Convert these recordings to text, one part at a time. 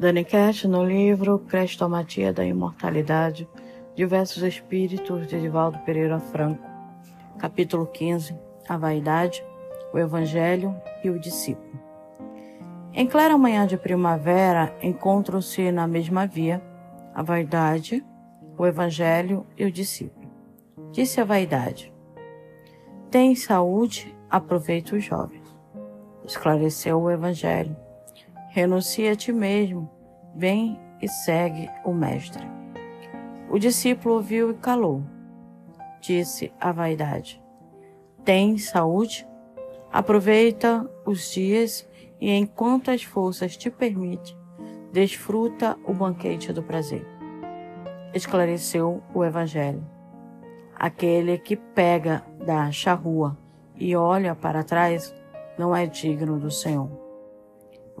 Dani Cash, no livro Crestomatia da Imortalidade, Diversos Espíritos, de Edivaldo Pereira Franco, capítulo 15, A Vaidade, o Evangelho e o Discípulo. Em clara manhã de primavera, encontram-se na mesma via a vaidade, o Evangelho e o discípulo. Disse a vaidade: Tem saúde, aproveita os jovens. Esclareceu o Evangelho Renuncia a ti mesmo, vem e segue o Mestre. O discípulo ouviu e calou. Disse a vaidade: Tem saúde? Aproveita os dias e, enquanto as forças te permitem, desfruta o banquete do prazer. Esclareceu o Evangelho. Aquele que pega da charrua e olha para trás não é digno do Senhor.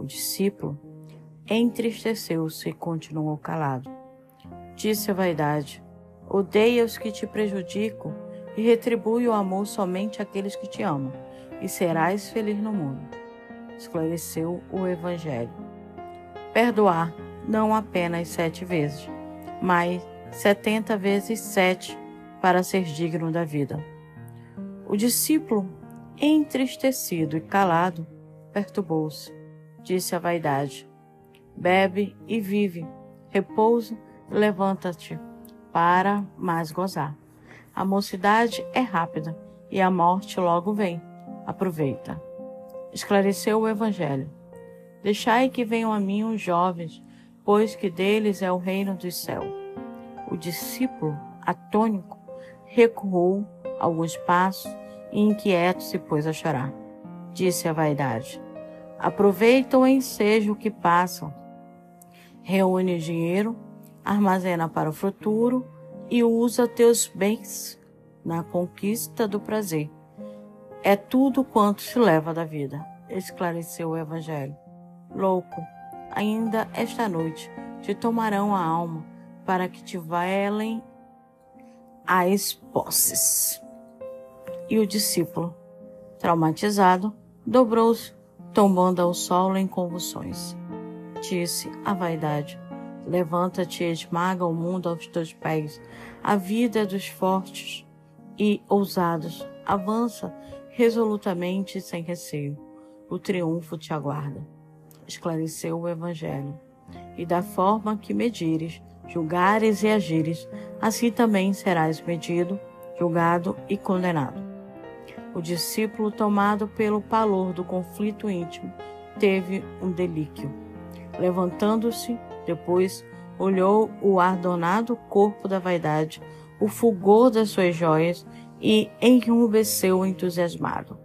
O discípulo entristeceu-se e continuou calado. Disse a vaidade: Odeia os que te prejudicam e retribui o amor somente àqueles que te amam, e serás feliz no mundo. Esclareceu o Evangelho. Perdoar não apenas sete vezes, mas setenta vezes sete para ser digno da vida. O discípulo, entristecido e calado, perturbou-se disse a vaidade. Bebe e vive, repousa e levanta-te, para mais gozar. A mocidade é rápida e a morte logo vem. Aproveita. Esclareceu o Evangelho. Deixai que venham a mim os jovens, pois que deles é o reino do céu. O discípulo, atônico, recuou alguns passos e inquieto se pôs a chorar. Disse a vaidade: Aproveita o ensejo que passam. Reúne dinheiro, armazena para o futuro e usa teus bens na conquista do prazer. É tudo quanto se leva da vida, esclareceu o Evangelho. Louco, ainda esta noite te tomarão a alma para que te velem as posses. E o discípulo, traumatizado, dobrou-se tombando ao solo em convulsões. Disse a vaidade: Levanta-te e esmaga o mundo aos teus pés. A vida é dos fortes e ousados. Avança resolutamente e sem receio. O triunfo te aguarda. Esclareceu o Evangelho. E da forma que medires, julgares e agires, assim também serás medido, julgado e condenado. O discípulo, tomado pelo palor do conflito íntimo, teve um delíquio. Levantando-se, depois olhou o ardonado corpo da vaidade, o fulgor das suas joias e enrubesceu entusiasmado.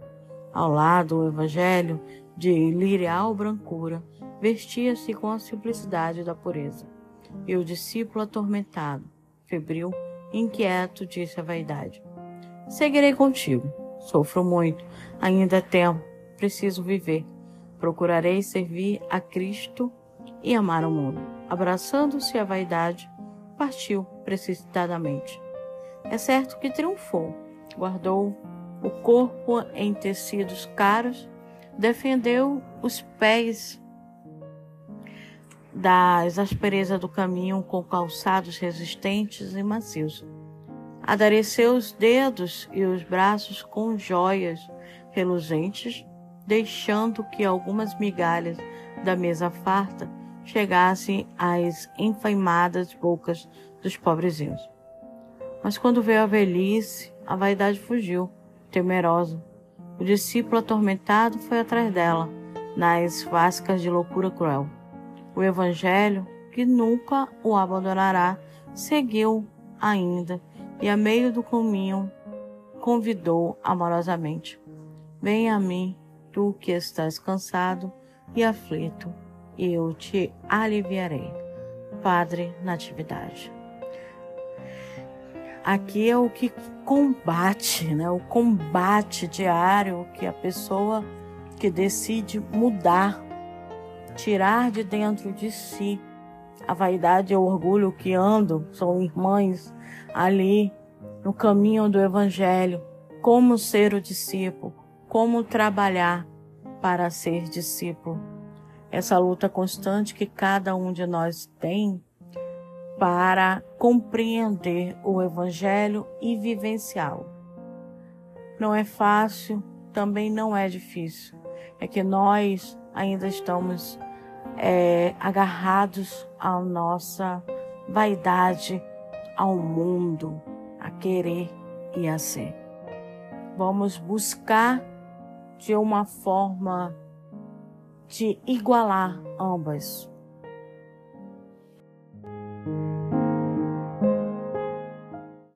Ao lado, o evangelho, de lirial brancura, vestia-se com a simplicidade da pureza. E o discípulo atormentado, febril, inquieto, disse a vaidade: Seguirei contigo Sofro muito, ainda tempo, preciso viver. Procurarei servir a Cristo e amar o mundo. Abraçando-se à vaidade, partiu precipitadamente. É certo que triunfou, guardou o corpo em tecidos caros, defendeu os pés das asperezas do caminho com calçados resistentes e macios Adareceu os dedos e os braços com joias reluzentes, deixando que algumas migalhas da mesa farta chegassem às enfaimadas bocas dos pobrezinhos. Mas quando veio a velhice, a vaidade fugiu, temerosa. O discípulo atormentado foi atrás dela, nas vascas de loucura cruel. O Evangelho, que nunca o abandonará, seguiu ainda e a meio do caminho convidou amorosamente: Vem a mim, tu que estás cansado e aflito, e eu te aliviarei. Padre Natividade. Aqui é o que combate, né? O combate diário que a pessoa que decide mudar, tirar de dentro de si a vaidade e o orgulho que andam, são irmãs ali no caminho do Evangelho, como ser o discípulo, como trabalhar para ser discípulo. essa luta constante que cada um de nós tem para compreender o Evangelho e vivenciá-lo. Não é fácil, também não é difícil. É que nós ainda estamos é, agarrados à nossa vaidade, ao mundo, a querer e a ser. Vamos buscar de uma forma de igualar ambas